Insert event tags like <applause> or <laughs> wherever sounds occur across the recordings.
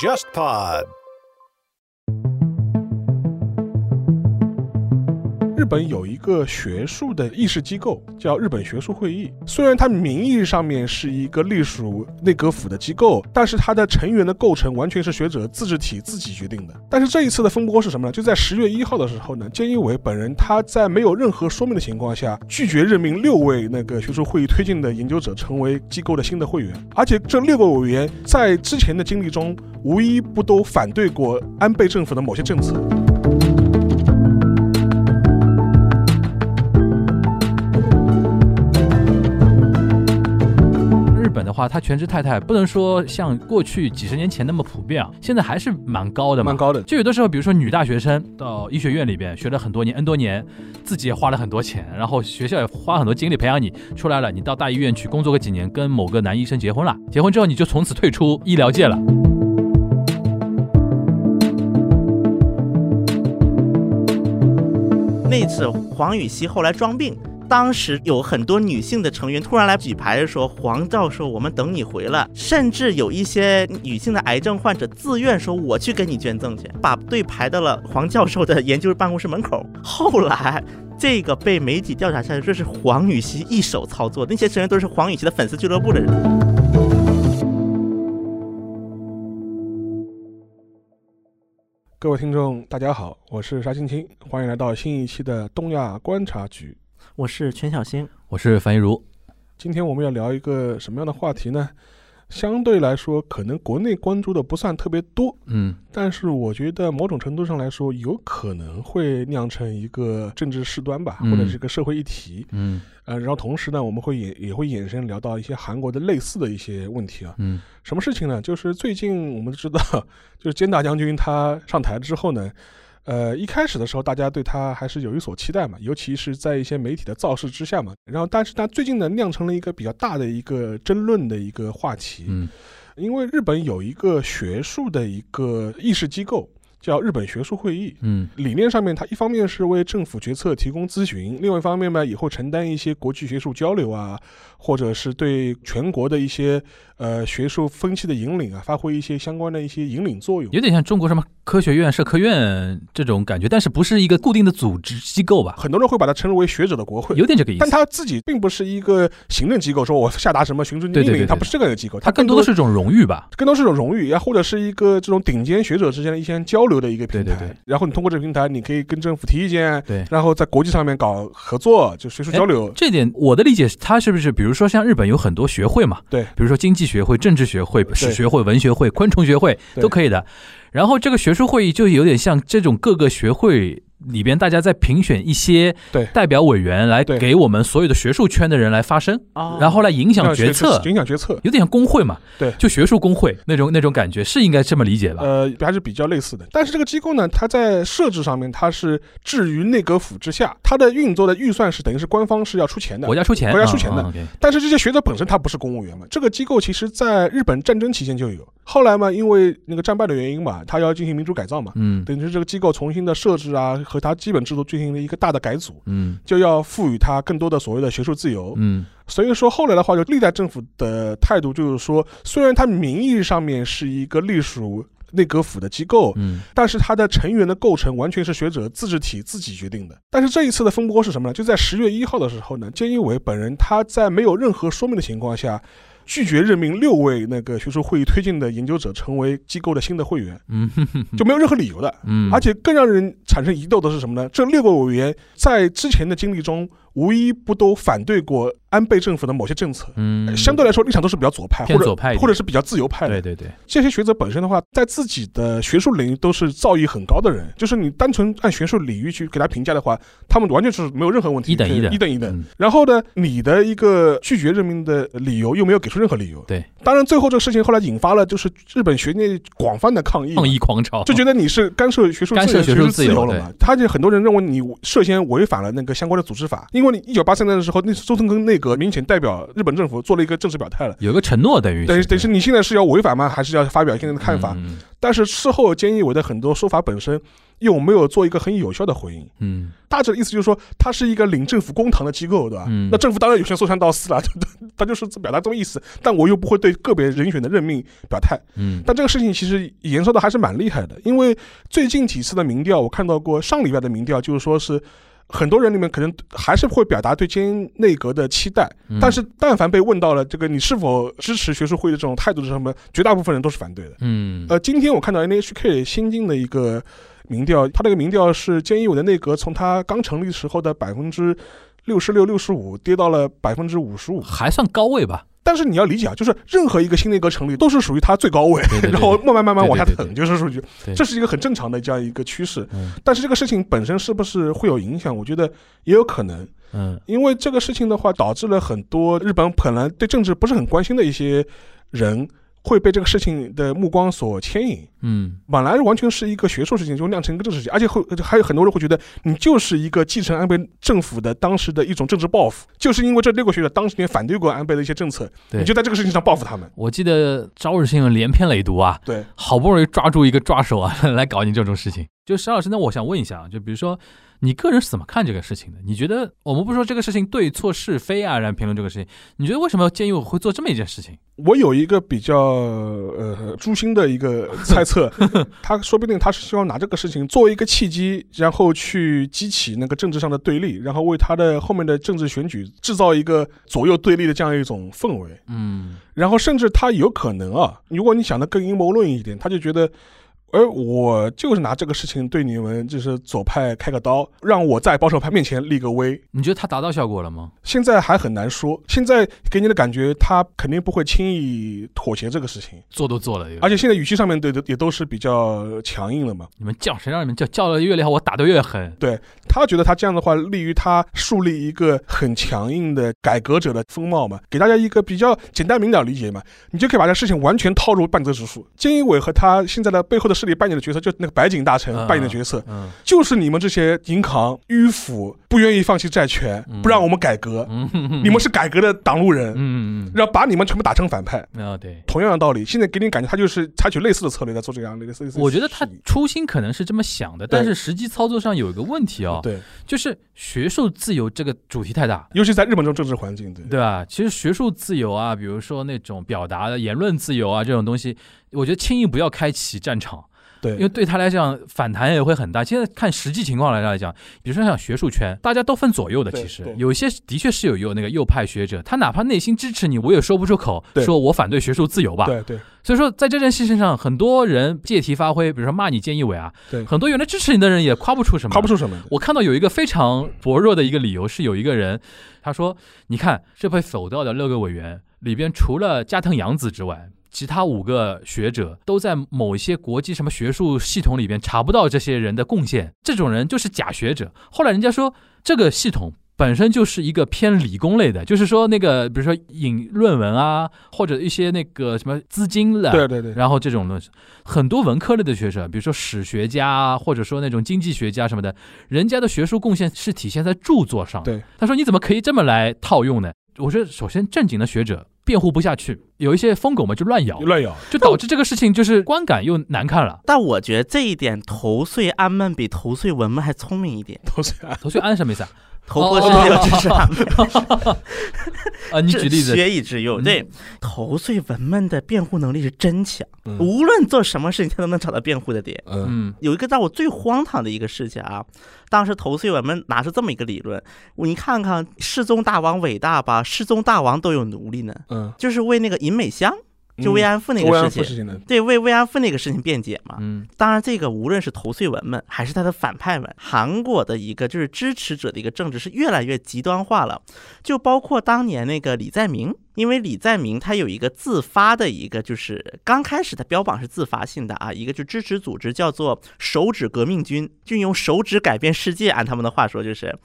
JustPod。本有一个学术的议事机构叫日本学术会议，虽然它名义上面是一个隶属内阁府的机构，但是它的成员的构成完全是学者自治体自己决定的。但是这一次的风波是什么呢？就在十月一号的时候呢，菅义伟本人他在没有任何说明的情况下，拒绝任命六位那个学术会议推荐的研究者成为机构的新的会员，而且这六个委员在之前的经历中，无一不都反对过安倍政府的某些政策。话，他全职太太不能说像过去几十年前那么普遍啊，现在还是蛮高的，蛮高的。就有的时候，比如说女大学生到医学院里边学了很多年，N 多年，自己也花了很多钱，然后学校也花很多精力培养你出来了，你到大医院去工作个几年，跟某个男医生结婚了，结婚之后你就从此退出医疗界了。那次黄禹锡后来装病。当时有很多女性的成员突然来举牌说：“黄教授，我们等你回来。”甚至有一些女性的癌症患者自愿说：“我去给你捐赠去。”把队排到了黄教授的研究办公室门口。后来，这个被媒体调查下来，这是黄禹锡一手操作，那些成员都是黄禹锡的粉丝俱乐部的人。各位听众，大家好，我是沙青青，欢迎来到新一期的东亚观察局。我是全小星，我是樊一茹。今天我们要聊一个什么样的话题呢？相对来说，可能国内关注的不算特别多，嗯，但是我觉得某种程度上来说，有可能会酿成一个政治事端吧，或者是一个社会议题，嗯，呃，然后同时呢，我们会也也会衍生聊到一些韩国的类似的一些问题啊，嗯，什么事情呢？就是最近我们知道，<laughs> 就是菅大将军他上台之后呢。呃，一开始的时候，大家对他还是有一所期待嘛，尤其是在一些媒体的造势之下嘛。然后，但是他最近呢，酿成了一个比较大的一个争论的一个话题。嗯，因为日本有一个学术的一个议事机构。叫日本学术会议，嗯，理念上面，它一方面是为政府决策提供咨询，另外一方面呢，也会承担一些国际学术交流啊，或者是对全国的一些呃学术风气的引领啊，发挥一些相关的一些引领作用。有点像中国什么科学院、社科院这种感觉，但是不是一个固定的组织机构吧？很多人会把它称之为学者的国会，有点这个意思。但他自己并不是一个行政机构，说我下达什么行政命令，它不是这个机构，他更多的是一种荣誉吧？更多是一种荣誉，也或者是一个这种顶尖学者之间的一些交。流的一个平台，然后你通过这个平台，你可以跟政府提意见，对，然后在国际上面搞合作，就学术交流。这点我的理解是，它是不是比如说像日本有很多学会嘛？对，比如说经济学会、政治学会、史学会、文学会、昆虫学会都可以的。然后这个学术会议就有点像这种各个学会。里边大家在评选一些代表委员来给我们所有的学术圈的人来发声，然后来影响决策，影响决策，有点像工会嘛？对，就学术工会那种那种感觉是应该这么理解吧？呃，还是比较类似的。但是这个机构呢，它在设置上面它是置于内阁府之下，它的运作的预算是等于是官方是要出钱的，国家出钱，国家出钱的。但是这些学者本身他不是公务员嘛？这个机构其实在日本战争期间就有，后来嘛，因为那个战败的原因嘛，他要进行民主改造嘛，嗯，等于是这个机构重新的设置啊，和它基本制度。进行了一个大的改组，嗯，就要赋予它更多的所谓的学术自由，嗯，所以说后来的话，就历代政府的态度就是说，虽然它名义上面是一个隶属内阁府的机构，嗯，但是它的成员的构成完全是学者自治体自己决定的。但是这一次的风波是什么呢？就在十月一号的时候呢，菅义伟本人他在没有任何说明的情况下。拒绝任命六位那个学术会议推进的研究者成为机构的新的会员，嗯，就没有任何理由的，嗯，而且更让人产生疑窦的是什么呢？这六个委员在之前的经历中。无一不都反对过安倍政府的某些政策，嗯，相对来说立场都是比较左派，或者左派，或者是比较自由派的。对对对，这些学者本身的话，在自己的学术领域都是造诣很高的人，就是你单纯按学术领域去给他评价的话，他们完全是没有任何问题，一等一等，一等一等。然后呢，你的一个拒绝任命的理由又没有给出任何理由。对，当然最后这个事情后来引发了就是日本学界广泛的抗议，<laughs> 抗议狂潮，就觉得你是干涉学术干涉学术自由了嘛？他就很多人认为你涉嫌违反了那个相关的组织法，因因为你一九八三年的时候，那周藤根内阁明显代表日本政府做了一个正式表态了，有个承诺等于等于等于是你现在是要违反吗？还是要发表现在的看法？但是事后菅义伟的很多说法本身又没有做一个很有效的回应。嗯，大致的意思就是说，他是一个领政府公堂的机构，对吧？嗯，那政府当然有权说三道四了，<laughs> 他就是表达这么意思。但我又不会对个别人选的任命表态。嗯，但这个事情其实延烧的还是蛮厉害的，因为最近几次的民调，我看到过上礼拜的民调，就是说是。很多人里面可能还是会表达对菅内阁的期待，但是但凡被问到了这个你是否支持学术会的这种态度是什么，绝大部分人都是反对的。嗯，呃，今天我看到 NHK 新进的一个民调，他那个民调是菅义伟的内阁从他刚成立时候的百分之六十六、六十五跌到了百分之五十五，还算高位吧。但是你要理解啊，就是任何一个新内阁成立都是属于它最高位，<laughs> 然后慢慢慢慢往下等，就是属于这是一个很正常的这样一个趋势。但是这个事情本身是不是会有影响？我觉得也有可能。嗯，因为这个事情的话，导致了很多日本本来对政治不是很关心的一些人。会被这个事情的目光所牵引，嗯，本来完全是一个学术事情，就酿成一个政治事情，而且会还有很多人会觉得你就是一个继承安倍政府的当时的一种政治报复，就是因为这六个学者当时也反对过安倍的一些政策，你就在这个事情上报复他们。我记得朝日新闻连篇累牍啊，对，好不容易抓住一个抓手啊，<laughs> 来搞你这种事情。就石老师，那我想问一下，就比如说。你个人是怎么看这个事情的？你觉得我们不说这个事情对错是非啊，然后评论这个事情，你觉得为什么建议我会做这么一件事情？我有一个比较呃诛心的一个 <laughs> 猜测，他说不定他是希望拿这个事情作为一个契机，然后去激起那个政治上的对立，然后为他的后面的政治选举制造一个左右对立的这样一种氛围。嗯，然后甚至他有可能啊，如果你想的更阴谋论一点，他就觉得。而我就是拿这个事情对你们就是左派开个刀，让我在保守派面前立个威。你觉得他达到效果了吗？现在还很难说。现在给你的感觉，他肯定不会轻易妥协这个事情。做都做了，而且现在语气上面对的也都是比较强硬了嘛。你们叫谁让你们叫叫的越厉害，我打的越狠。对他觉得他这样的话，利于他树立一个很强硬的改革者的风貌嘛。给大家一个比较简单明了理解嘛，你就可以把这事情完全套入半泽直树、菅义伟和他现在的背后的。势力扮演的角色，就那个白井大臣扮演的角色，就是你们这些银行迂腐、不愿意放弃债权、不让我们改革，你们是改革的挡路人，然后把你们全部打成反派。啊，对，同样的道理，现在给你感觉他就是采取类似的策略在做这样的一个。我觉得他初心可能是这么想的，但是实际操作上有一个问题哦，对，就是学术自由这个主题太大，尤其在日本这种政治环境，对。对吧？其实学术自由啊，比如说那种表达的言论自由啊，这种东西，我觉得轻易不要开启战场。对，因为对他来讲反弹也会很大。现在看实际情况来来讲，比如说像学术圈，大家都分左右的。其实有些的确是有有那个右派学者，他哪怕内心支持你，我也说不出口，说我反对学术自由吧。对对。所以说在这件事情上，很多人借题发挥，比如说骂你菅义伟啊，对，很多原来支持你的人也夸不出什么，夸不出什么。我看到有一个非常薄弱的一个理由是，有一个人他说：“你看这被否掉的六个委员里边，除了加藤洋子之外。”其他五个学者都在某一些国际什么学术系统里边查不到这些人的贡献，这种人就是假学者。后来人家说这个系统本身就是一个偏理工类的，就是说那个比如说引论文啊，或者一些那个什么资金的，对对对，然后这种东西，很多文科类的学者，比如说史学家啊，或者说那种经济学家什么的，人家的学术贡献是体现在著作上。对，他说你怎么可以这么来套用呢？我说首先正经的学者。辩护不下去，有一些疯狗嘛就乱咬，乱咬，就导致这个事情就是观感又难看了。但我觉得这一点，头穗安们比头穗文们还聪明一点。头穗安，头穗安什么意思啊？头破是有知识啊！<laughs> 啊，你举例子，学以致用。对，头碎文们的辩护能力是真强，无论做什么事情，他都能找到辩护的点。嗯，有一个让我最荒唐的一个事情啊，当时头碎文们拿出这么一个理论，你看看世宗大王伟大吧，世宗大王都有奴隶呢，嗯，就是为那个尹美香。就慰安妇那个事情，对为慰安妇那个事情辩解嘛。嗯，当然这个无论是头碎文们还是他的反派们，韩国的一个就是支持者的一个政治是越来越极端化了。就包括当年那个李在明因为李在明他有一个自发的一个，就是刚开始他标榜是自发性的啊，一个就支持组织叫做手指革命军，就用手指改变世界，按他们的话说就是，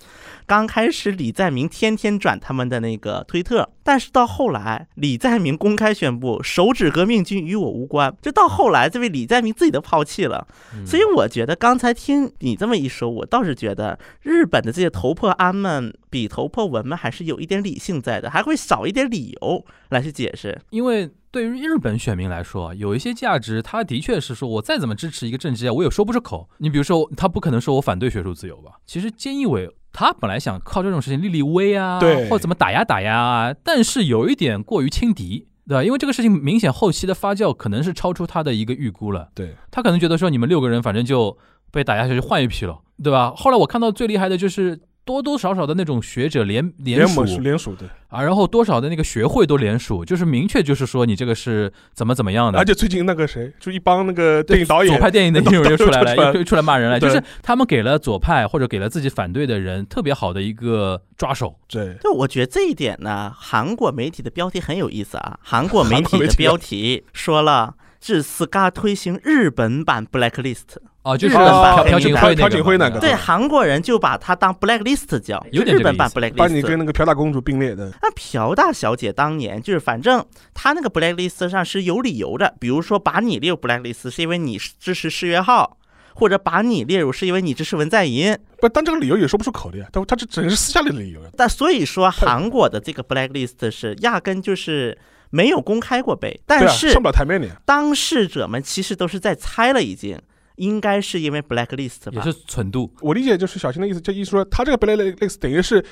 刚开始李在明天天转他们的那个推特，但是到后来李在明公开宣布手指革命军与我无关，就到后来这位李在明自己都抛弃了，所以我觉得刚才听你这么一说，我倒是觉得日本的这些头破安们比头破文们还是有一点理性在的，还会少一点理由。来去解释，因为对于日本选民来说，有一些价值，他的确是说，我再怎么支持一个政治家，我也说不出口。你比如说，他不可能说我反对学术自由吧？其实菅义伟他本来想靠这种事情立立威啊，对，或怎么打压打压啊，但是有一点过于轻敌，对吧？因为这个事情明显后期的发酵可能是超出他的一个预估了，对他可能觉得说你们六个人反正就被打压下去，换一批了，对吧？后来我看到最厉害的就是。多多少少的那种学者联联署。联署的啊，然后多少的那个学会都联署，就是明确就是说你这个是怎么怎么样的。而且最近那个谁，就一帮那个电影导演左派电影的影人又出来了，又出来骂人了，就是他们给了左派或者给了自己反对的人特别好的一个抓手。对，就我觉得这一点呢，韩国媒体的标题很有意思啊，<laughs> 韩国媒体的标题说了。是 SCA 推行日本版 Blacklist 哦，就是朴槿惠朴槿惠那个，对韩国人就把它当 Blacklist 叫，日本版 Blacklist，把你跟那个朴大公主并列的。那朴大小姐当年就是，反正她那个 Blacklist 上是有理由的，比如说把你列入 Blacklist 是因为你支持世越号，或者把你列入是因为你支持文在寅。不，但这个理由也说不出口的呀，但他这只是私下里的理由。但所以说，韩国的这个 Blacklist 是压根就是。没有公开过被，但是上不了台面的。当事者们其实都是在猜了，已经应该是因为 blacklist 吧，也是纯度。我理解就是小新的意思，就意思说他这个 blacklist 等于是。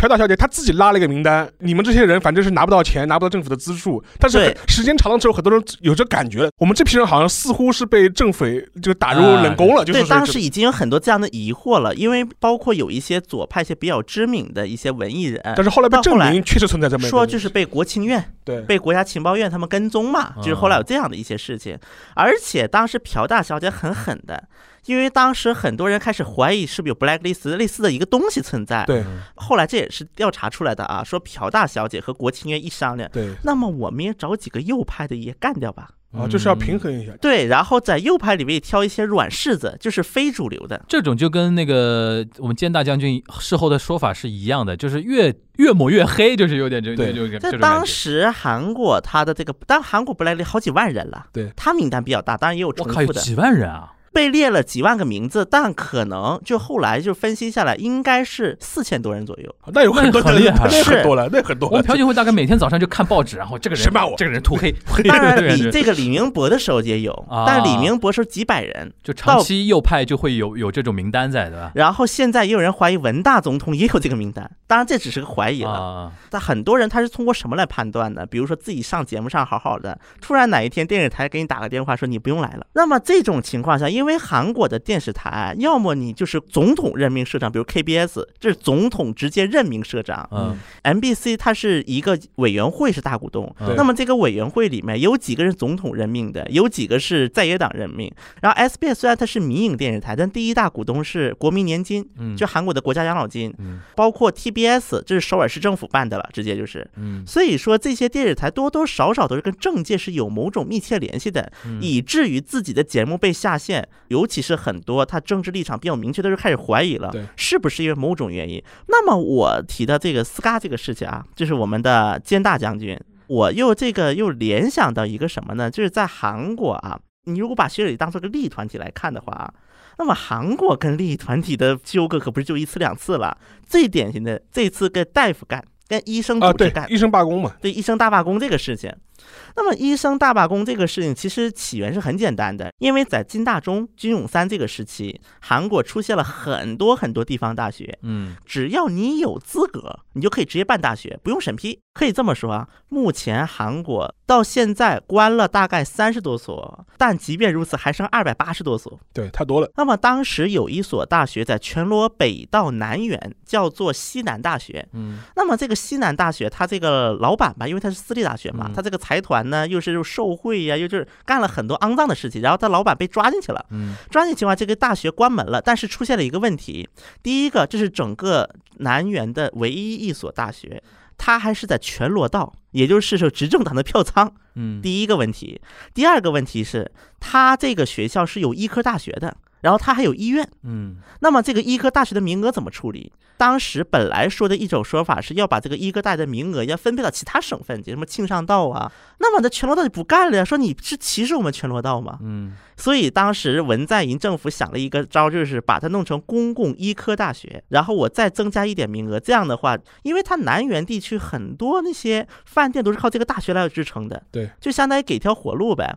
朴大小姐她自己拉了一个名单，你们这些人反正是拿不到钱，拿不到政府的资助。但是时间长了之后，很多人有这感觉，我们这批人好像似乎是被政府就打入冷宫了。就是对，当时已经有很多这样的疑惑了，因为包括有一些左派、一些比较知名的一些文艺人，但是后来被证明确实存在这么说，就是被国情院、对，被国家情报院他们跟踪嘛，就是后来有这样的一些事情。而且当时朴大小姐很狠的。因为当时很多人开始怀疑是不是有 blacklist 类似的一个东西存在。对。后来这也是调查出来的啊，说朴大小姐和国庆院一商量，对。那么我们也找几个右派的也干掉吧。啊，就是要平衡一下。对，然后在右派里面挑一些软柿子，就是非主流的。这种就跟那个我们坚大将军事后的说法是一样的，就是越越抹越黑，就是有点这对，就在当时韩国他的这个，当韩国不来了好几万人了。对。他名单比较大，当然也有重复的。我靠，有几万人啊！被列了几万个名字，但可能就后来就分析下来，应该是四千多人左右。那有很多很厉害，那很多了，那很多。我们朴槿惠大概每天早上就看报纸，然后这个人谁骂我，这个人涂黑。<laughs> 当然，李这个李明博的时候也有，但李明博是几百人，就长期右派就会有有这种名单在，对吧？然后现在也有人怀疑文大总统也有这个名单，当然这只是个怀疑了。但很多人他是通过什么来判断的？比如说自己上节目上好好的，突然哪一天电视台给你打个电话说你不用来了。那么这种情况下，因为韩国的。电视台，要么你就是总统任命社长，比如 KBS，这是总统直接任命社长。嗯，MBC 它是一个委员会是大股东，那么这个委员会里面有几个人总统任命的，有几个是在野党任命。然后 SBS 虽然它是民营电视台，但第一大股东是国民年金，就韩国的国家养老金。嗯包括 TBS，这是首尔市政府办的了，直接就是。嗯所以说这些电视台多多少少都是跟政界是有某种密切联系的，以至于自己的节目被下线，尤其是很。多他政治立场比较明确的时候开始怀疑了，是不是因为某种原因？那么我提的这个斯嘎这个事情啊，就是我们的兼大将军，我又这个又联想到一个什么呢？就是在韩国啊，你如果把学里当做个利益团体来看的话啊，那么韩国跟利益团体的纠葛可不是就一次两次了。最典型的这次跟大夫干，跟医生组织干，医生罢工嘛，对医生大罢工这个事情。那么医生大罢工这个事情其实起源是很简单的，因为在金大中、金永三这个时期，韩国出现了很多很多地方大学，嗯，只要你有资格，你就可以直接办大学，不用审批。可以这么说啊，目前韩国到现在关了大概三十多所，但即便如此，还剩二百八十多所，对，太多了。那么当时有一所大学在全罗北到南园，叫做西南大学，嗯，那么这个西南大学，它这个老板吧，因为它是私立大学嘛，它这个财团。呢，又是又受贿呀，又就是干了很多肮脏的事情，然后他老板被抓进去了。嗯，抓进去的话，这个大学关门了。但是出现了一个问题，第一个，这是整个南园的唯一一所大学，他还是在全罗道，也就是说执政党的票仓。嗯，第一个问题，第二个问题是，他这个学校是有医科大学的，然后他还有医院。嗯，那么这个医科大学的名额怎么处理？当时本来说的一种说法是要把这个医科大学的名额要分配到其他省份，什么庆尚道啊。那么那全罗道就不干了呀，说你是歧视我们全罗道吗？嗯。所以当时文在寅政府想了一个招，就是把它弄成公共医科大学，然后我再增加一点名额。这样的话，因为它南园地区很多那些饭店都是靠这个大学来支撑的，对，就相当于给条活路呗。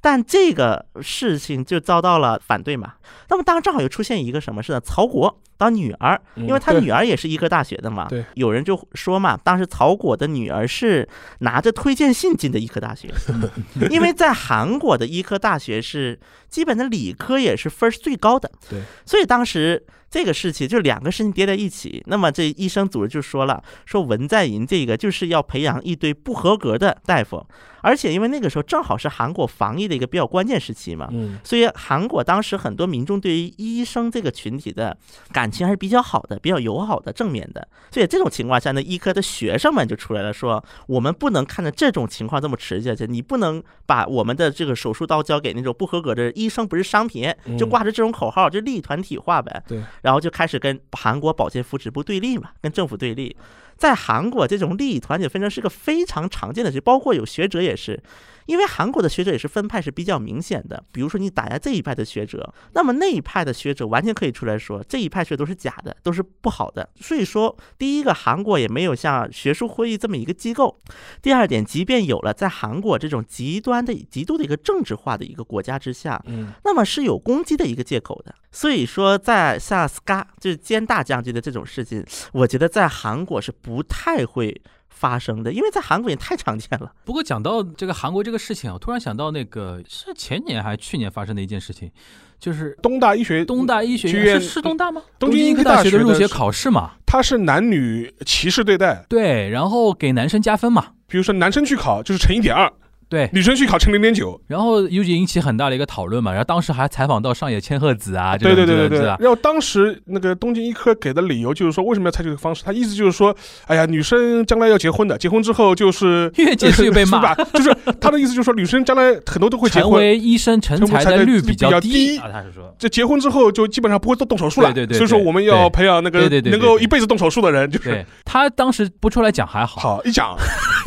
但这个事情就遭到了反对嘛。那么当时正好又出现一个什么事呢？曹国当女儿，因为他女儿也是医科大学的嘛。对，有人就说嘛，当时曹果的女儿是拿着推荐信进的医科大学，<laughs> 因为在韩国的医科大学是。基本的理科也是分是最高的，对，所以当时这个事情就两个事情叠在一起，那么这医生组织就说了，说文在寅这个就是要培养一堆不合格的大夫。而且因为那个时候正好是韩国防疫的一个比较关键时期嘛，嗯，所以韩国当时很多民众对于医生这个群体的感情还是比较好的，比较友好的、正面的。所以这种情况下呢，医科的学生们就出来了，说我们不能看着这种情况这么持续下去，你不能把我们的这个手术刀交给那种不合格的医生，不是商品，就挂着这种口号，就利益团体化呗。对，然后就开始跟韩国保健福祉部对立嘛，跟政府对立。在韩国，这种利益团体纷争是个非常常见的事，包括有学者也是。因为韩国的学者也是分派是比较明显的，比如说你打压这一派的学者，那么那一派的学者完全可以出来说这一派学者都是假的，都是不好的。所以说，第一个韩国也没有像学术会议这么一个机构；第二点，即便有了，在韩国这种极端的、极度的一个政治化的一个国家之下，嗯，那么是有攻击的一个借口的。所以说，在像 SCA 就是兼大将军的这种事情，我觉得在韩国是不太会。发生的，因为在韩国也太常见了。不过讲到这个韩国这个事情啊，我突然想到那个是前年还是去年发生的一件事情，就是东大医学东大医学院是是东大吗？东京医科大学的入学考试嘛，它是男女歧视对待，对，然后给男生加分嘛，比如说男生去考就是乘一点二。对，女生去考成零点九，然后尤其引起很大的一个讨论嘛。然后当时还采访到上野千鹤子啊，对对对对对。然后当时那个东京医科给的理由就是说，为什么要采取这个方式？他意思就是说，哎呀，女生将来要结婚的，结婚之后就是越结越被骂，就 <laughs> 是他的意思就是说，女生将来很多都会结婚，成为医生成才的率比较低啊。他是说，这结婚之后就基本上不会做动手术了。对对对。所以说我们要培养那个能够一辈子动手术的人，就是。他当时不出来讲还好，好一讲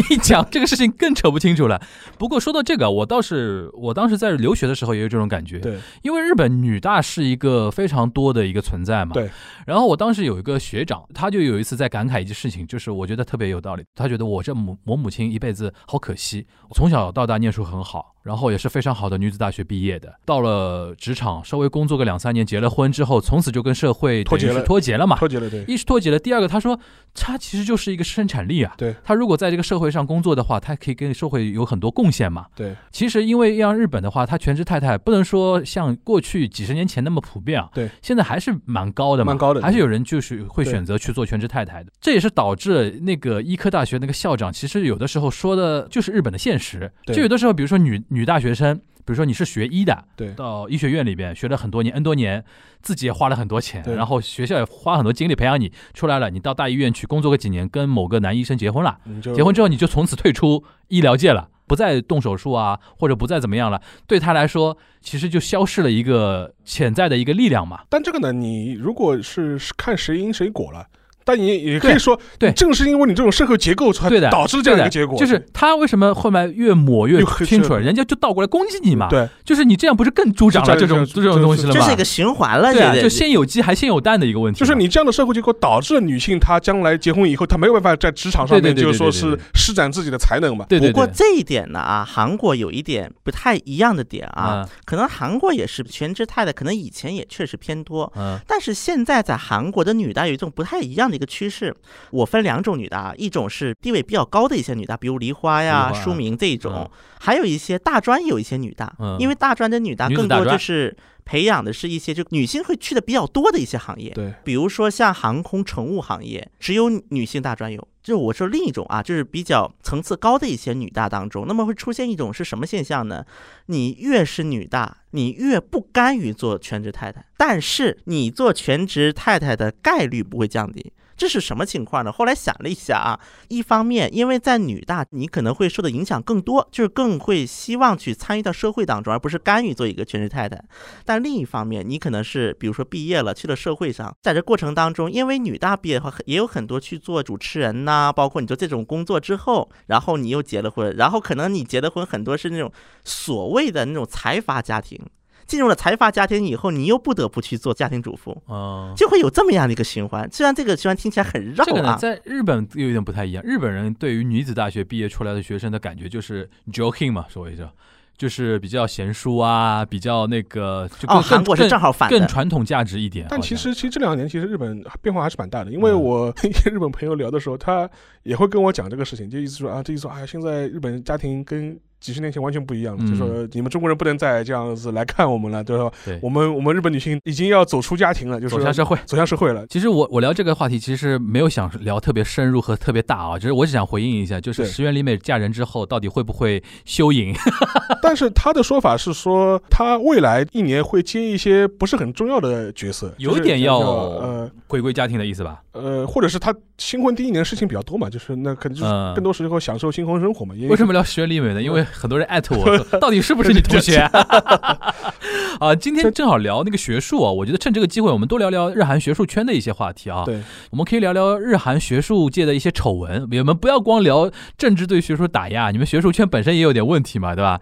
一讲这个事情更扯不清楚了。不过说到这个。我倒是，我当时在留学的时候也有这种感觉，对，因为日本女大是一个非常多的一个存在嘛，对。然后我当时有一个学长，他就有一次在感慨一件事情，就是我觉得特别有道理。他觉得我这母我母亲一辈子好可惜，从小到大念书很好。然后也是非常好的女子大学毕业的，到了职场稍微工作个两三年，结了婚之后，从此就跟社会脱节了，脱节了嘛。脱节了，对。一是脱节了，第二个他说，他其实就是一个生产力啊。对。他如果在这个社会上工作的话，他可以跟社会有很多贡献嘛。对。其实因为像日本的话，他全职太太不能说像过去几十年前那么普遍啊。对。现在还是蛮高的嘛。蛮高的。还是有人就是会选择去做全职太太的。这也是导致那个医科大学那个校长，其实有的时候说的就是日本的现实。就有的时候，比如说女女大学生。比如说你是学医的，对，到医学院里边学了很多年，N 多年，自己也花了很多钱，然后学校也花很多精力培养你出来了，你到大医院去工作个几年，跟某个男医生结婚了，结婚之后你就从此退出医疗界了，不再动手术啊，或者不再怎么样了，对他来说，其实就消失了一个潜在的一个力量嘛。但这个呢，你如果是看谁因谁果了。但你也可以说，对，正是因为你这种社会结构，才导致这样一个结果。就是他为什么后面越抹越清楚，人家就倒过来攻击你嘛。对，就是你这样不是更助长了这种这种东西了吗？这是一个循环了，对啊，就先有鸡还先有蛋的一个问题。就是你这样的社会结构导致了女性她将来结婚以后，她没有办法在职场上面就是说是施展自己的才能嘛。对对。不过这一点呢啊，韩国有一点不太一样的点啊，可能韩国也是全职太太，可能以前也确实偏多，嗯，但是现在在韩国的女大有一种不太一样的一个趋势。我分两种女大，一种是地位比较高的一些女大，比如梨花呀、淑明这一种，还有一些大专有一些女大，因为大专的女大更多就是培养的是一些就女性会去的比较多的一些行业，对，比如说像航空乘务行业，只有女性大专有。就我说另一种啊，就是比较层次高的一些女大当中，那么会出现一种是什么现象呢？你越是女大，你越不甘于做全职太太，但是你做全职太太的概率不会降低。这是什么情况呢？后来想了一下啊，一方面，因为在女大，你可能会受的影响更多，就是更会希望去参与到社会当中，而不是甘于做一个全职太太。但另一方面，你可能是比如说毕业了去了社会上，在这过程当中，因为女大毕业的话，也有很多去做主持人呐，包括你做这种工作之后，然后你又结了婚，然后可能你结的婚很多是那种所谓的那种财阀家庭。进入了财阀家庭以后，你又不得不去做家庭主妇，哦，就会有这么样的一个循环。虽然这个循环听起来很绕啊，这个呢，在日本又有点不太一样。日本人对于女子大学毕业出来的学生的感觉就是 joking 嘛，说一下。就是比较贤淑啊，比较那个，就哦，韩国是正好反更传统价值一点。但其实，其实这两年其实日本变化还是蛮大的。因为我跟 <laughs> 一些日本朋友聊的时候，他也会跟我讲这个事情，就意思说啊，这意思说啊，现在日本家庭跟。几十年前完全不一样了，就说你们中国人不能再这样子来看我们了，对吧？对，我们我们日本女性已经要走出家庭了，就是走向社会，走向社会了。其实我我聊这个话题，其实没有想聊特别深入和特别大啊，就是我只想回应一下，就是石原里美嫁人之后到底会不会休影？<laughs> 但是他的说法是说，他未来一年会接一些不是很重要的角色，有点要呃回归家庭的意思吧？呃，或者是他新婚第一年事情比较多嘛，就是那可能就是更多时候享受新婚生活嘛。为什么聊石原里美呢？因为很多人艾特我，到底是不是你同学？<laughs> 啊，今天正好聊那个学术啊，我觉得趁这个机会，我们多聊聊日韩学术圈的一些话题啊。对，我们可以聊聊日韩学术界的一些丑闻。你们不要光聊政治对学术打压，你们学术圈本身也有点问题嘛，对吧？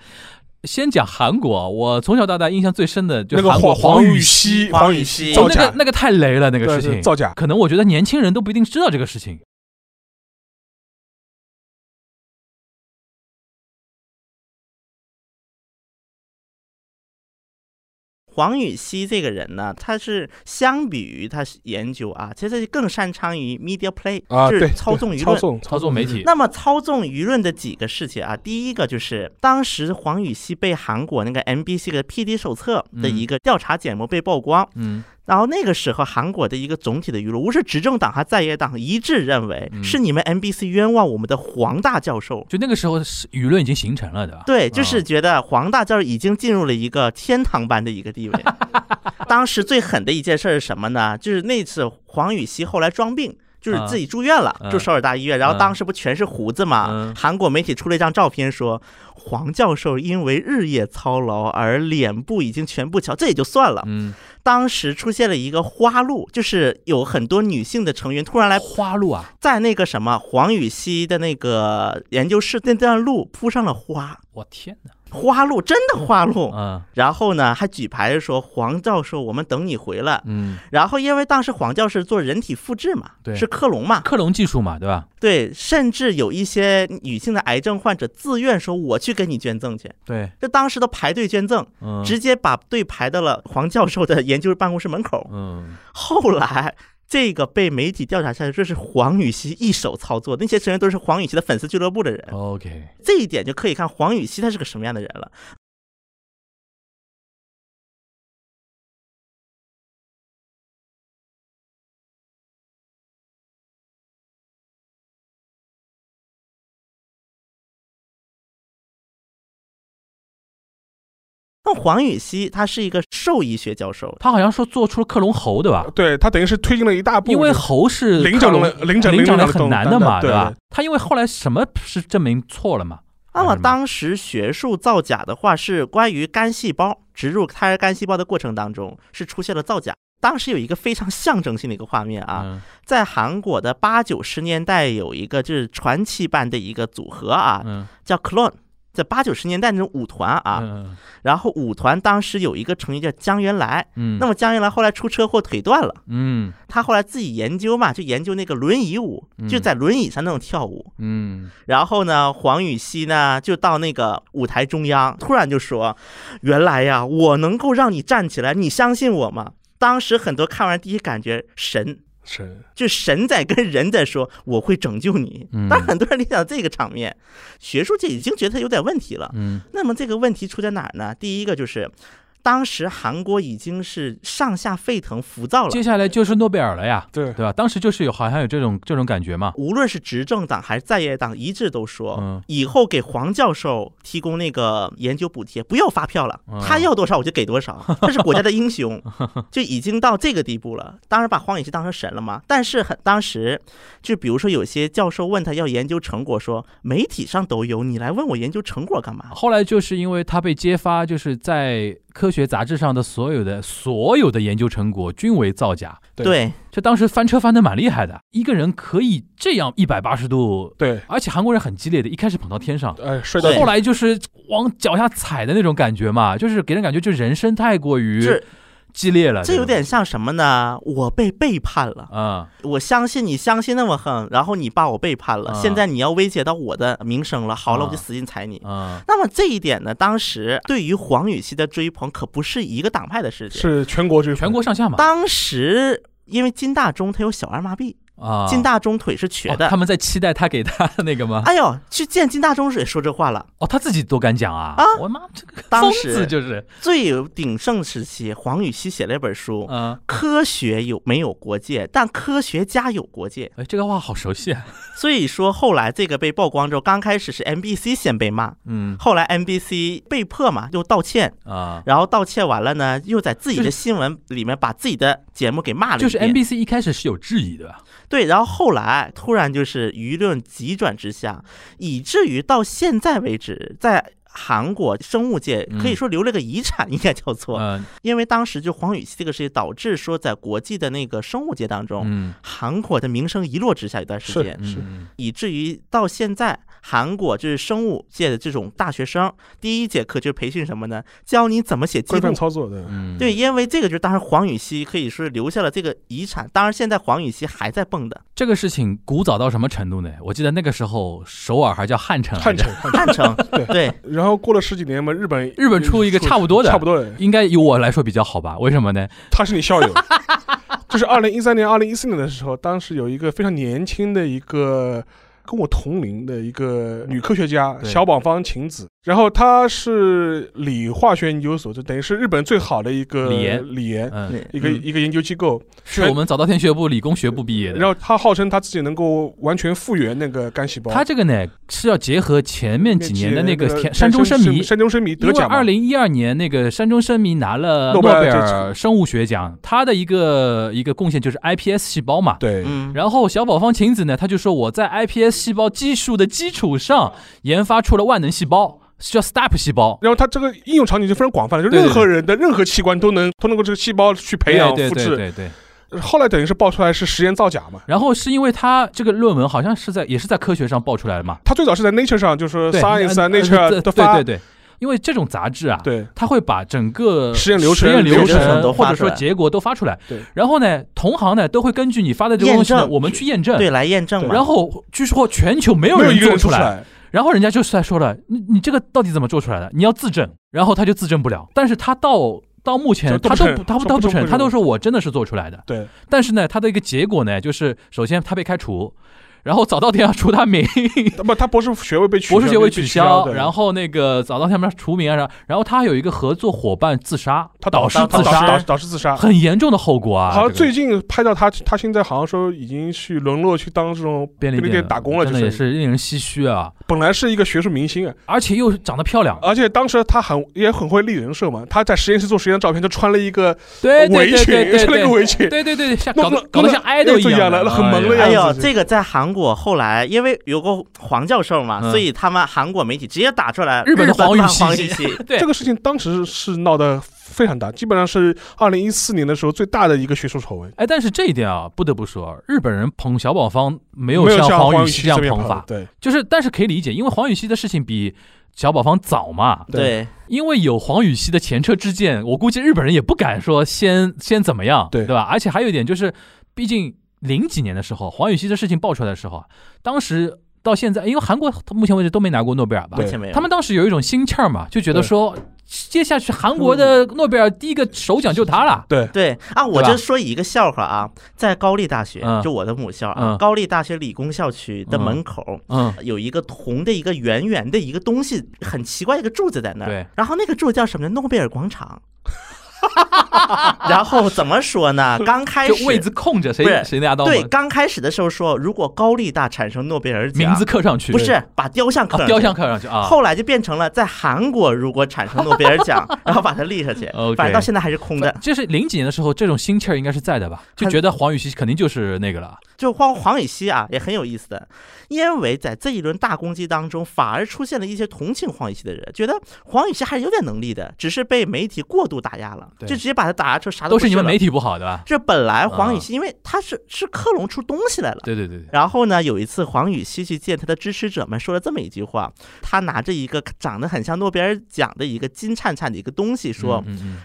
先讲韩国，我从小到大印象最深的就是黄黄禹锡，黄禹锡那个那个太雷了，那个事情造假，可能我觉得年轻人都不一定知道这个事情。黄禹锡这个人呢，他是相比于他研究啊，其实更擅长于 media play，就是操纵舆论、操纵操纵媒体。那么操纵舆论的几个事情啊，第一个就是当时黄禹锡被韩国那个 MBC 的 PD 手册的一个调查节目被曝光，嗯。然后那个时候，韩国的一个总体的舆论，无论是执政党还是在野党，一致认为是你们 NBC 冤枉我们的黄大教授。就那个时候，舆论已经形成了，对吧？对，就是觉得黄大教授已经进入了一个天堂般的一个地位。<laughs> 当时最狠的一件事是什么呢？就是那次黄禹锡后来装病。就是自己住院了，住首尔大医院，然后当时不全是胡子嘛？韩国媒体出了一张照片，说黄教授因为日夜操劳而脸部已经全部憔，这也就算了。嗯，当时出现了一个花路，就是有很多女性的成员突然来花路啊，在那个什么黄禹锡的那个研究室那段路铺上了花。我天哪！花路真的花路，嗯，然后呢还举牌说黄教授，我们等你回来，嗯，然后因为当时黄教授做人体复制嘛，对，是克隆嘛，克隆技术嘛，对吧？对，甚至有一些女性的癌症患者自愿说我去给你捐赠去，对，这当时的排队捐赠，直接把队排到了黄教授的研究办公室门口，嗯，后来。这个被媒体调查下来，这是黄禹锡一手操作，那些成员都是黄禹锡的粉丝俱乐部的人。OK，这一点就可以看黄禹锡他是个什么样的人了。黄禹锡他是一个兽医学教授，他好像说做出了克隆猴，对吧？对他等于是推进了一大步，因为猴是灵长类、灵长类很难的嘛，对吧？他因为后来什么是证明错了嘛？那么当时学术造假的话，是关于干细胞植入胎儿干细胞的过程当中是出现了造假。当时有一个非常象征性的一个画面啊，在韩国的八九十年代有一个就是传奇般的一个组合啊，叫 Clone。在八九十年代那种舞团啊，然后舞团当时有一个成员叫江原来，嗯，那么江原来后来出车祸腿断了，嗯，他后来自己研究嘛，就研究那个轮椅舞，就在轮椅上那种跳舞，嗯，然后呢，黄禹锡呢就到那个舞台中央，突然就说，原来呀，我能够让你站起来，你相信我吗？当时很多看完第一感觉神。神就神在跟人在说我会拯救你，但很多人理想这个场面，学术界已经觉得有点问题了。嗯，那么这个问题出在哪儿呢？第一个就是当时韩国已经是上下沸腾、浮躁了。接下来就是诺贝尔了呀，对对吧？当时就是有好像有这种这种感觉嘛。无论是执政党还是在野党，一致都说，以后给黄教授提供那个研究补贴，不要发票了，他要多少我就给多少，<laughs> 他是国家的英雄，就已经到这个地步了。当然把黄禹锡当成神了嘛？但是很当时，就比如说有些教授问他要研究成果，说媒体上都有，你来问我研究成果干嘛？后来就是因为他被揭发，就是在。科学杂志上的所有的所有的研究成果均为造假。对，这当时翻车翻的蛮厉害的，一个人可以这样一百八十度。对，而且韩国人很激烈的，一开始捧到天上，哎，后来就是往脚下踩的那种感觉嘛，就是给人感觉就人生太过于。激烈了，这有点像什么呢？我被背叛了啊！我相信你相信那么狠，然后你把我背叛了，现在你要威胁到我的名声了。好了，我就使劲踩你。那么这一点呢，当时对于黄禹锡的追捧可不是一个党派的事情，是全国追全国上下嘛。当时因为金大中他有小儿麻痹。啊，金大中腿是瘸的，他们在期待他给他那个吗？哎呦，去见金大中时也说这话了。哦，他自己都敢讲啊！啊，我妈这个当时就是最有鼎盛时期，黄禹锡写了一本书，嗯，科学有没有国界？但科学家有国界。哎，这个话好熟悉啊。所以说后来这个被曝光之后，刚开始是 NBC 先被骂，嗯，后来 NBC 被迫嘛又道歉啊，然后道歉完了呢，又在自己的新闻里面把自己的节目给骂了就是 NBC 一开始是有质疑的。对，然后后来突然就是舆论急转直下，以至于到现在为止，在韩国生物界可以说留了个遗产，<laughs> 应该叫做，因为当时就黄禹锡这个事情，导致说在国际的那个生物界当中，韩国的名声一落之下一段时间，是，以至于到现在。韩国就是生物界的这种大学生，第一节课就是培训什么呢？教你怎么写规范操作的。对，因为这个就是当时黄禹锡可以说是留下了这个遗产。当然，现在黄禹锡还在蹦的。这个事情古早到什么程度呢？我记得那个时候首尔还叫汉城。汉城，汉城。<laughs> 对对。然后过了十几年嘛，日本日本出一个差不多的，差不多的，应该以我来说比较好吧？为什么呢？他是你校友。<laughs> 就是二零一三年、二零一四年的时候，当时有一个非常年轻的一个。跟我同龄的一个女科学家小宝方晴子，然后她是理化学研究所，就等于是日本最好的一个理研。理研一个一个研究机构，是我们早稻田学部理工学部毕业的。然后她号称她自己能够完全复原那个干细胞。她这个呢是要结合前面几年的那个山中生迷，山中生迷得奖二零一二年那个山中生迷拿了诺贝尔生物学奖，他的一个一个贡献就是 iPS 细胞嘛。对，然后小宝方晴子呢，她就说我在 iPS 细胞技术的基础上研发出了万能细胞，叫 STAP 细胞。然后它这个应用场景就非常广泛了，就任何人的任何器官都能通过这个细胞去培养复制。对对。后来等于是爆出来是实验造假嘛。然后是因为他这个论文好像是在也是在科学上爆出来的嘛。他最早是在 Nature 上，就是 Science 啊 Nature 的发。对对对。因为这种杂志啊，对，他会把整个实验流程、实验流程或者说结果都发出来。对，然后呢，同行呢都会根据你发的这个东西，我们去验证，对，来验证。然后据说全球没有人做出来，然后人家就是在说了，你你这个到底怎么做出来的？你要自证，然后他就自证不了。但是他到到目前他都他他不承认，他都说我真的是做出来的。对，但是呢，他的一个结果呢，就是首先他被开除。然后早稻田要除他名，<laughs> 不，他博士学位被取消博士学位取消，然后那个早稻田要除名啊，然后他有一个合作伙伴自杀，他导师自杀，导师自杀，很严重的后果啊。好像最近拍到他，他现在好像说已经去沦落去当这种便利店打工了，真的也是令人唏嘘啊。本来是一个学术明星啊，而且又长得漂亮，而且当时他很也很会立人设嘛，他在实验室做实验照片，就穿了一个围裙，穿了一个围裙，对对对，像搞得搞得像爱豆一样的，很萌的样子。哎呦，这个在韩国后来。因为有个黄教授嘛，所以他们韩国媒体直接打出来日本的黄禹锡。<laughs> 对这个事情，当时是闹得非常大，基本上是二零一四年的时候最大的一个学术丑闻。哎，但是这一点啊，不得不说，日本人捧小宝方没有像黄禹锡这样捧法。对，就是，但是可以理解，因为黄禹锡的事情比小宝方早嘛。对，因为有黄禹锡的前车之鉴，我估计日本人也不敢说先先怎么样，对对吧？而且还有一点就是，毕竟零几年的时候，黄禹锡的事情爆出来的时候啊，当时。到现在，因为韩国目前为止都没拿过诺贝尔吧？目前没有。他们当时有一种心气儿嘛，就觉得说接下去韩国的诺贝尔第一个首奖就他了。对对啊，我就说一个笑话啊，在高丽大学，就我的母校啊，高丽大学理工校区的门口，嗯，有一个铜的一个圆圆的一个东西，很奇怪一个柱子在那儿。对，然后那个柱子叫什么？诺贝尔广场。<laughs> <laughs> 然后怎么说呢？<laughs> 刚开始位置空着，谁谁拿到？对，刚开始的时候说，如果高利大产生诺贝尔奖，名字刻上去，不是把雕像刻雕像刻上去啊。后来就变成了在韩国，如果产生诺贝尔奖，<laughs> 然后把它立上去。反正到现在还是空的。就是零几年的时候，这种心气儿应该是在的吧？就觉得黄禹锡肯定就是那个了。就黄黄禹锡啊，也很有意思的，因为在这一轮大攻击当中，反而出现了一些同情黄禹锡的人，觉得黄禹锡还是有点能力的，只是被媒体过度打压了，就直接把他打压成啥都是你们媒体不好，对吧？这本来黄禹锡，因为他是是克隆出东西来了，对对对。然后呢，有一次黄禹锡去见他的支持者们，说了这么一句话，他拿着一个长得很像诺贝尔奖的一个金灿灿的一个东西，说：“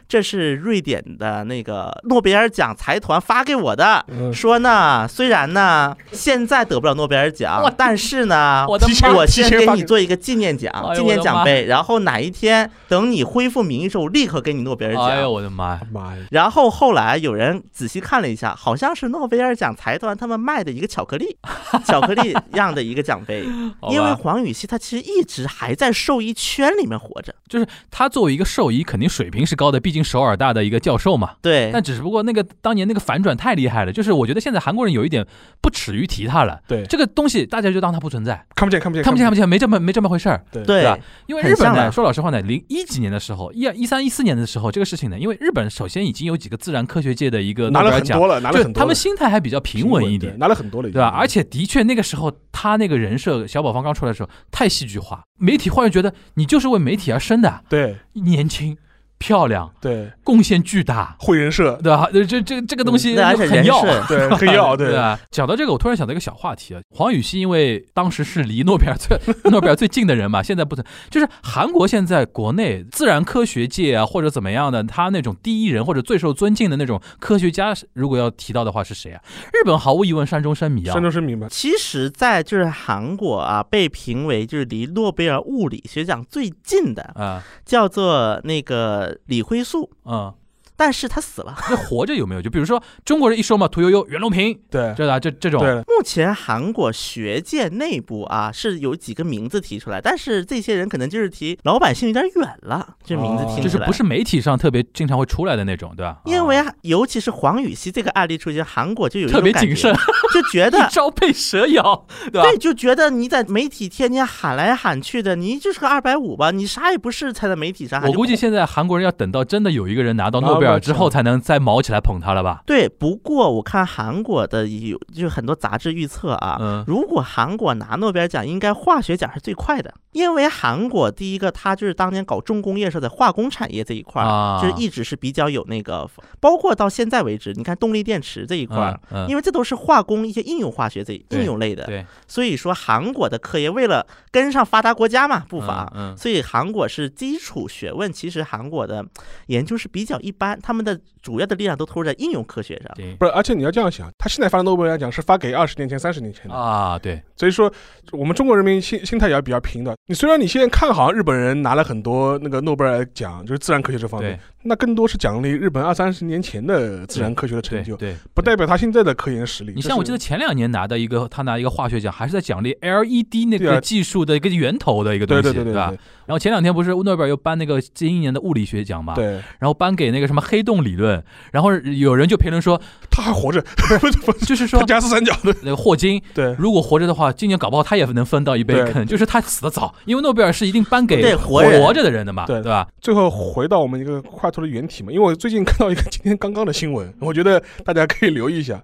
这是瑞典的那个诺贝尔奖财团发给我的，说呢，虽然。”呢，现在得不了诺贝尔奖，但是呢，我我先给你做一个纪念奖，纪念奖杯，然后哪一天等你恢复名誉时候，我，立刻给你诺贝尔奖。哎呦我的妈呀妈呀！然后后来有人仔细看了一下，好像是诺贝尔奖财团他们卖的一个巧克力，<laughs> 巧克力样的一个奖杯。<laughs> 因为黄禹锡他其实一直还在兽医圈里面活着，就是他作为一个兽医，肯定水平是高的，毕竟首尔大的一个教授嘛。对。但只不过那个当年那个反转太厉害了，就是我觉得现在韩国人有一点。不耻于提他了，对这个东西，大家就当他不存在，看不见，看不见，看不见，看不见，没这么没这么回事儿，对对吧？因为日本呢，说老实话呢，零一几年的时候，一二一三一四年的时候，这个事情呢，因为日本首先已经有几个自然科学界的一个拿了很多了，拿了很多，他们心态还比较平稳一点，拿了很多了，对吧？而且的确那个时候他那个人设，小宝方刚出来的时候太戏剧化，媒体忽然觉得你就是为媒体而生的，对，年轻。漂亮，对，贡献巨大，会人设，对吧？这这这个东西很要，对，很要，<laughs> 对吧？讲到这个，我突然想到一个小话题啊。黄禹锡因为当时是离诺贝尔最 <laughs> 诺贝尔最近的人嘛，现在不，就是韩国现在国内自然科学界啊，或者怎么样的，他那种第一人或者最受尊敬的那种科学家，如果要提到的话是谁啊？日本毫无疑问山中生米啊，山中生米吧。其实，在就是韩国啊，被评为就是离诺贝尔物理学奖最近的啊，叫做那个。李辉素，啊。但是他死了，那活着有没有？就比如说中国人一说嘛，屠呦呦、袁隆平，对，对吧，这这种。目前韩国学界内部啊是有几个名字提出来，但是这些人可能就是提老百姓有点远了，这名字听出来就是不是媒体上特别经常会出来的那种，对吧？因为尤其是黄禹锡这个案例出现，韩国就有特别谨慎，就觉得 <laughs> 朝被蛇咬，对吧？对，就觉得你在媒体天天喊来喊去的，你就是个二百五吧，你啥也不是，才在媒体上喊。我估计现在韩国人要等到真的有一个人拿到诺贝尔。之后才能再毛起来捧他了吧？对，不过我看韩国的有就很多杂志预测啊，如果韩国拿诺贝尔奖，应该化学奖是最快的，因为韩国第一个他就是当年搞重工业时的化工产业这一块儿，就是一直是比较有那个，包括到现在为止，你看动力电池这一块儿，因为这都是化工一些应用化学这应用类的，对，所以说韩国的科研为了跟上发达国家嘛步伐，所以韩国是基础学问，其实韩国的研究是比较一般。他们的主要的力量都投入在应用科学上，不是？而且你要这样想，他现在发的诺贝尔奖是发给二十年前、三十年前的啊，对。所以说，我们中国人民心心态也要比较平的。你虽然你现在看好日本人拿了很多那个诺贝尔奖，就是自然科学这方面。那更多是奖励日本二三十年前的自然科学的成就，对，不代表他现在的科研实力。你像我记得前两年拿的一个，他拿一个化学奖，还是在奖励 LED 那个技术的一个源头的一个东西，对吧？然后前两天不是诺贝尔又颁那个近一年的物理学奖嘛？对。然后颁给那个什么黑洞理论，然后有人就评论说他还活着，<laughs> 就是说加斯三角的那个霍金，对，如果活着的话，今年搞不好他也能分到一杯羹。就是他死的早，因为诺贝尔是一定颁给活活着的人的嘛，对对吧？最后回到我们一个画图的原体嘛，因为。我最近看到一个今天刚刚的新闻，<laughs> 我觉得大家可以留意一下，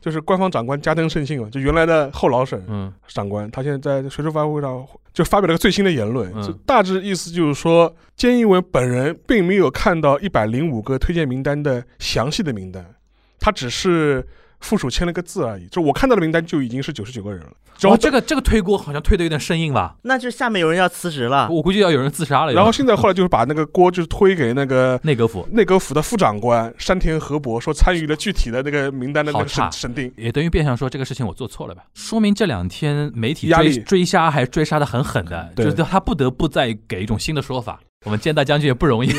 就是官方长官加登胜信嘛，就原来的后老省长官，他现在在学术发布会上就发表了个最新的言论，就大致意思就是说，菅义伟本人并没有看到一百零五个推荐名单的详细的名单，他只是。附属签了个字而已，就我看到的名单就已经是九十九个人了。然后这个这个推锅好像推的有点生硬吧？那就下面有人要辞职了，我估计要有人自杀了。然后现在后来就是把那个锅就是推给那个内阁府，内阁府的副长官山田和博，说参与了具体的那个名单的那个审审定，也等于变相说这个事情我做错了吧？说明这两天媒体追追杀还追杀的很狠的，就是他不得不再给一种新的说法。我们见大将军也不容易，<laughs>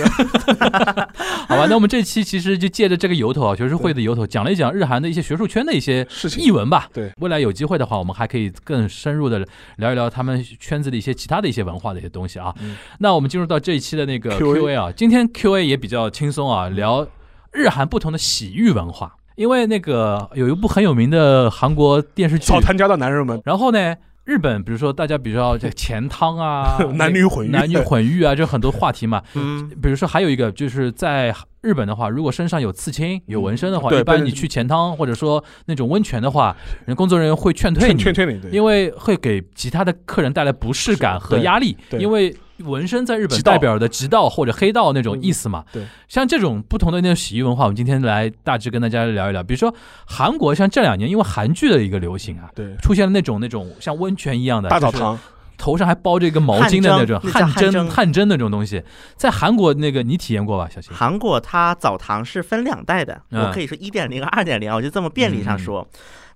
好吧？那我们这期其实就借着这个由头啊，学术会的由头，讲了一讲日韩的一些学术圈的一些事情、译文吧。对，未来有机会的话，我们还可以更深入的聊一聊他们圈子的一些其他的一些文化的一些东西啊。那我们进入到这一期的那个 Q A 啊，今天 Q A 也比较轻松啊，聊日韩不同的洗浴文化，因为那个有一部很有名的韩国电视剧《早谈家的男人们》，然后呢。日本，比如说大家比较这钱汤啊，<laughs> 男女混浴，男女混浴啊，就很多话题嘛。嗯，比如说还有一个，就是在日本的话，如果身上有刺青、有纹身的话，一般你去钱汤或者说那种温泉的话，人工作人员会劝退你，劝退你，因为会给其他的客人带来不适感和压力，因为。纹身在日本代表的极道或者黑道那种意思嘛？对，像这种不同的那种洗浴文化，我们今天来大致跟大家聊一聊。比如说韩国，像这两年因为韩剧的一个流行啊，对，出现了那种那种像温泉一样的大澡堂，头上还包着一个毛巾的那种汗蒸汗蒸那种东西，在韩国那个你体验过吧，小新？韩国它澡堂是分两代的，我可以说一点零和二点零，我就这么便利上说。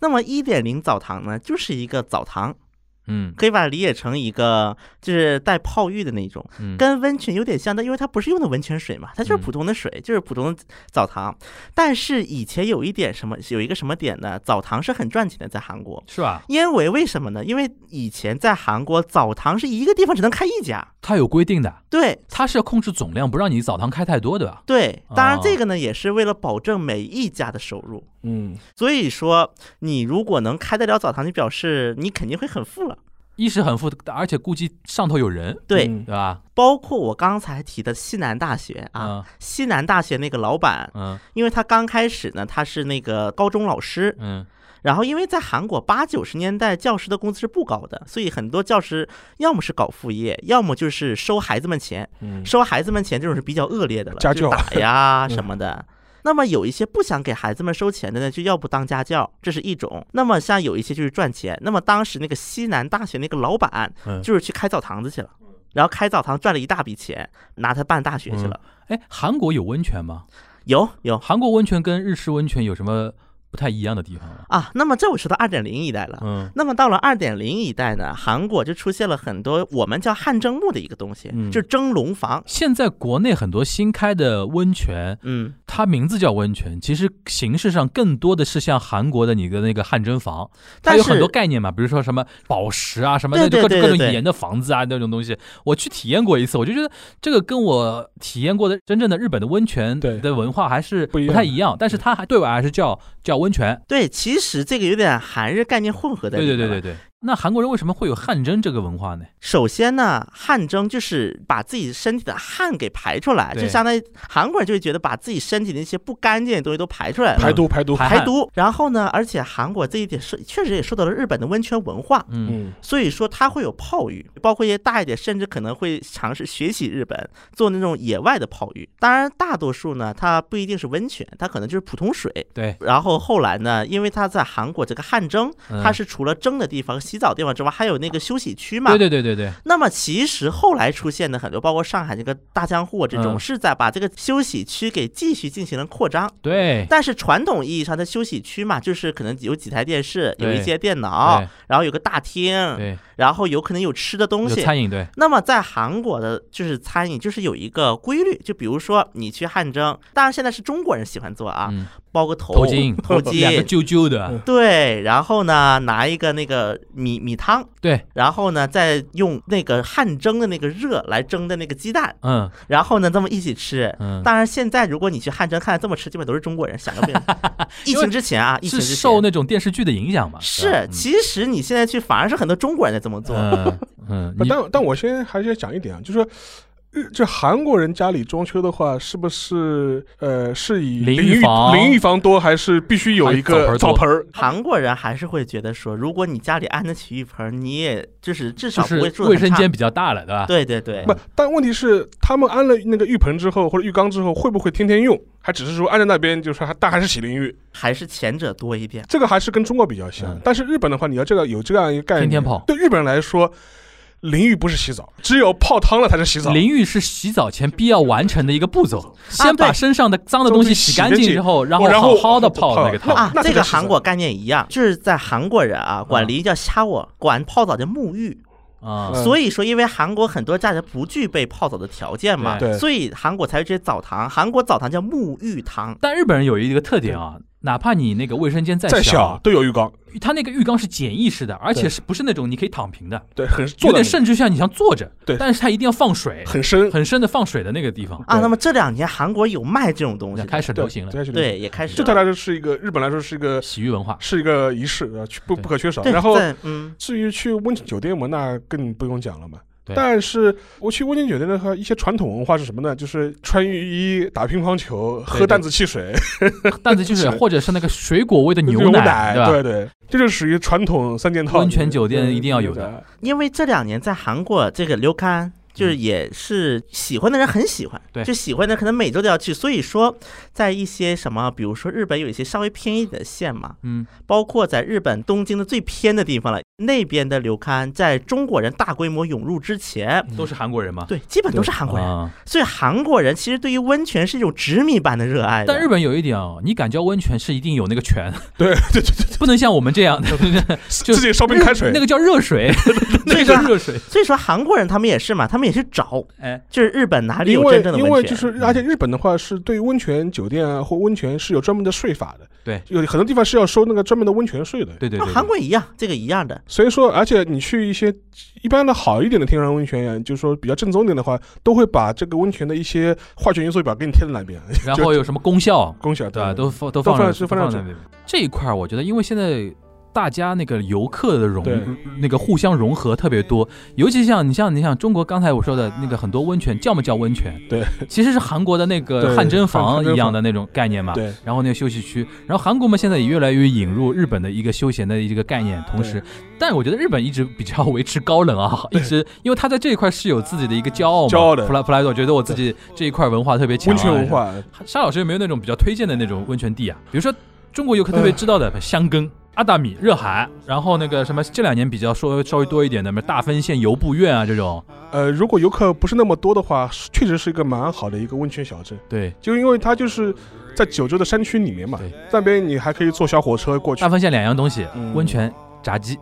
那么一点零澡堂呢，就是一个澡堂。嗯，可以把它理解成一个就是带泡浴的那种，跟温泉有点像但，因为它不是用的温泉水嘛，它就是普通的水，就是普通的澡堂。但是以前有一点什么，有一个什么点呢？澡堂是很赚钱的，在韩国是吧？因为为什么呢？因为以前在韩国澡堂是一个地方只能开一家，它有规定的。对，它是要控制总量，不让你澡堂开太多，对吧？对，当然这个呢也是为了保证每一家的收入。嗯，所以说你如果能开得了澡堂，就表示你肯定会很富了。一是很富，而且估计上头有人，对。对吧？包括我刚才提的西南大学啊，西南大学那个老板，嗯，因为他刚开始呢，他是那个高中老师，嗯，然后因为在韩国八九十年代教师的工资是不高的，所以很多教师要么是搞副业，要么就是收孩子们钱，收孩子们钱这种是比较恶劣的了，家教。打呀 <laughs> 什么的。那么有一些不想给孩子们收钱的呢，就要不当家教，这是一种。那么像有一些就是赚钱。那么当时那个西南大学那个老板，就是去开澡堂子去了，然后开澡堂赚了一大笔钱，拿它办大学去了。哎，韩国有温泉吗？有有，韩国温泉跟日式温泉有什么？不太一样的地方了。啊，那么这我说到二点零一代了，嗯，那么到了二点零一代呢，韩国就出现了很多我们叫汗蒸木的一个东西，就是蒸笼房。现在国内很多新开的温泉，嗯，它名字叫温泉，其实形式上更多的是像韩国的你的那个汗蒸房，它有很多概念嘛，比如说什么宝石啊，什么那各种各种盐的房子啊那种东西，我去体验过一次，我就觉得这个跟我体验过的真正的日本的温泉的文化还是不太一样，但是它还对外还是叫叫。温泉对，其实这个有点韩日概念混合在里面。对对对对对。那韩国人为什么会有汗蒸这个文化呢？首先呢，汗蒸就是把自己身体的汗给排出来，就相当于韩国人就会觉得把自己身体的一些不干净的东西都排出来了，排毒排毒排毒。然后呢，而且韩国这一点是确实也受到了日本的温泉文化，嗯，所以说它会有泡浴，包括一些大一点，甚至可能会尝试学习日本做那种野外的泡浴。当然，大多数呢，它不一定是温泉，它可能就是普通水。对。然后后来呢，因为它在韩国这个汗蒸，它是除了蒸的地方、洗澡地方之外，还有有那个休息区嘛？对对对对对。那么其实后来出现的很多，包括上海这个大江户这种，是在把这个休息区给继续进行了扩张。对。但是传统意义上的休息区嘛，就是可能有几台电视，有一些电脑，然后有个大厅，对，然后有可能有吃的东西，餐饮对。那么在韩国的就是餐饮，就是有一个规律，就比如说你去汗蒸，当然现在是中国人喜欢做啊，包个头头巾，<laughs> 头巾。两个揪揪的，对，然后呢拿一个那个米米汤。对，然后呢，再用那个汗蒸的那个热来蒸的那个鸡蛋，嗯，然后呢，这么一起吃，嗯，当然现在如果你去汗蒸看这么吃，基本都是中国人，想个病。<laughs> 疫情之前啊，疫情之前。受那种电视剧的影响嘛，是，其实你现在去反而是很多中国人在这么做，嗯，<laughs> 但但我先还是要讲一点啊，就是说。日这韩国人家里装修的话，是不是呃是以淋浴淋浴房多，还是必须有一个澡盆儿？韩国人还是会觉得说，如果你家里安得起浴盆，你也就是至少不会住卫生间比较大了，对吧？对对对。不，但问题是他们安了那个浴盆之后或者浴缸之后，会不会天天用？还只是说安在那边，就是还但还是洗淋浴？还是前者多一点？这个还是跟中国比较像。但是日本的话，你要这个有这样一个概念，天天跑。对日本人来说。淋浴不是洗澡，只有泡汤了才是洗澡。淋浴是洗澡前必要完成的一个步骤，先把身上的脏的东西洗干净之后，然后好好的泡那个汤。啊，这个韩国概念一样，就是在韩国人啊，管淋浴叫虾我，管泡澡叫沐浴。啊。所以说，因为韩国很多家庭不具备泡澡的条件嘛，所以韩国才有这些澡堂。韩国澡堂叫沐浴堂。但日本人有一个特点啊。哪怕你那个卫生间再小，都有浴缸。它那个浴缸是简易式的，而且是不是那种你可以躺平的？对，很有点甚至像你像坐着。对，但是它一定要放水，很深很深的放水的那个地方啊。那么这两年韩国有卖这种东西，开始流行了。对，也开始。对他来说是一个日本来说是一个洗浴文化，是一个仪式啊，不不可缺少。然后，嗯，至于去温泉酒店嘛，那更不用讲了嘛。但是我去温泉酒店的话，一些传统文化是什么呢？就是穿浴衣、打乒乓球、喝淡子汽水，<laughs> 淡子汽水或者是那个水果味的牛奶，对对，这就属于传统三件套。温泉酒店一定要有的，因为这两年在韩国这个流刊。就是也是喜欢的人很喜欢，对，就喜欢的可能每周都要去。所以说，在一些什么，比如说日本有一些稍微偏一点的县嘛，嗯，包括在日本东京的最偏的地方了，那边的流刊，在中国人大规模涌入之前，都是韩国人吗？对，基本都是韩国人。所以韩国人其实对于温泉是一种执迷般的热爱。但日本有一点哦，你敢叫温泉是一定有那个泉，<laughs> 对对对对，不能像我们这样的，就自己烧杯开水，那个叫热水，那个叫热水。所以说韩国人他们也是嘛，他们。也是找，哎，就是日本哪里有真正的温泉？因为就是，而且日本的话是对温泉酒店啊或温泉是有专门的税法的，对，有很多地方是要收那个专门的温泉税的，对对。韩国一样，这个一样的。所以说，而且你去一些一般的好一点的天然温泉，就是说比较正宗点的话，都会把这个温泉的一些化学元素表给你贴在那边，然后有什么功效，功效对吧？都放都放放放在那边。这一块儿，我觉得因为现在。大家那个游客的融，那个互相融合特别多，尤其像你像你像中国刚才我说的那个很多温泉叫么叫温泉？对，其实是韩国的那个汗蒸房一样的那种概念嘛。对。然后那个休息区，然后韩国嘛现在也越来越引入日本的一个休闲的一个概念，同时，但我觉得日本一直比较维持高冷啊，一直因为他在这一块是有自己的一个骄傲嘛。骄傲的。普莱普莱多觉得我自己这一块文化特别强。温泉文化。沙老师有没有那种比较推荐的那种温泉地啊？比如说中国游客特别知道的香根。阿达米热海，然后那个什么，这两年比较说稍微多一点的，什么大分县游步院啊这种。呃，如果游客不是那么多的话，确实是一个蛮好的一个温泉小镇。对，就因为它就是在九州的山区里面嘛，那边你还可以坐小火车过去。大分县两样东西，温泉、炸鸡。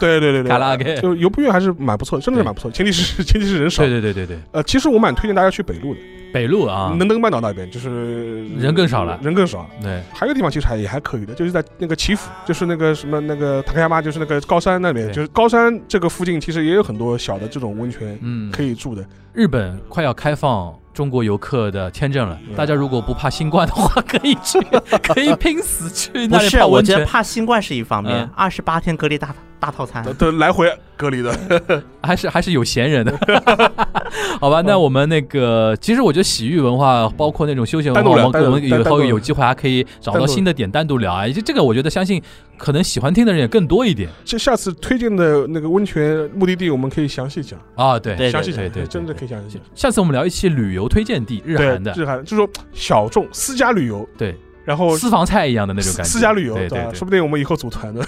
对对对对，<laughs> 卡拉 OK，就游步院还是蛮不错的，真的是蛮不错。前提是 <laughs> 前提是人少。对对对对对。呃，其实我蛮推荐大家去北路的。北路啊，能登半岛那边就是人更少了，人更少。对，还有个地方其实还也还可以的，就是在那个祈福，就是那个什么那个塔克亚妈，就是那个高山那边，就是高山这个附近其实也有很多小的这种温泉，嗯，可以住的。日本快要开放中国游客的签证了，大家如果不怕新冠的话，可以去，可以拼死去那里泡温泉。我觉得怕新冠是一方面，二十八天隔离大大套餐，都来回隔离的，<laughs> 还是还是有闲人的，<laughs> 好吧？那我们那个，其实我觉得洗浴文化，包括那种休闲文化，我们以后有机会还可以找到新的点单独聊啊。这这个我觉得相信可能喜欢听的人也更多一点。就下次推荐的那个温泉目的地，我们可以详细讲啊。对，详细讲，对，真的可以详细讲。下次我们聊一期旅游推荐地，日韩的，日韩就是说小众私家旅游，对。然后私房菜一样的那种感觉，私家旅游，对对，说不定我们以后组团的，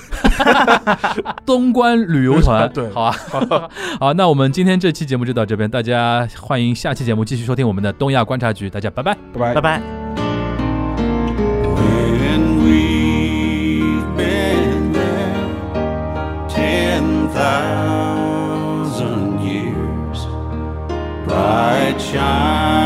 <laughs> 东关旅游团，<laughs> 对，好啊，<laughs> 好，那我们今天这期节目就到这边，大家欢迎下期节目继续收听我们的东亚观察局，大家拜拜，拜拜，拜拜。saved a wretch like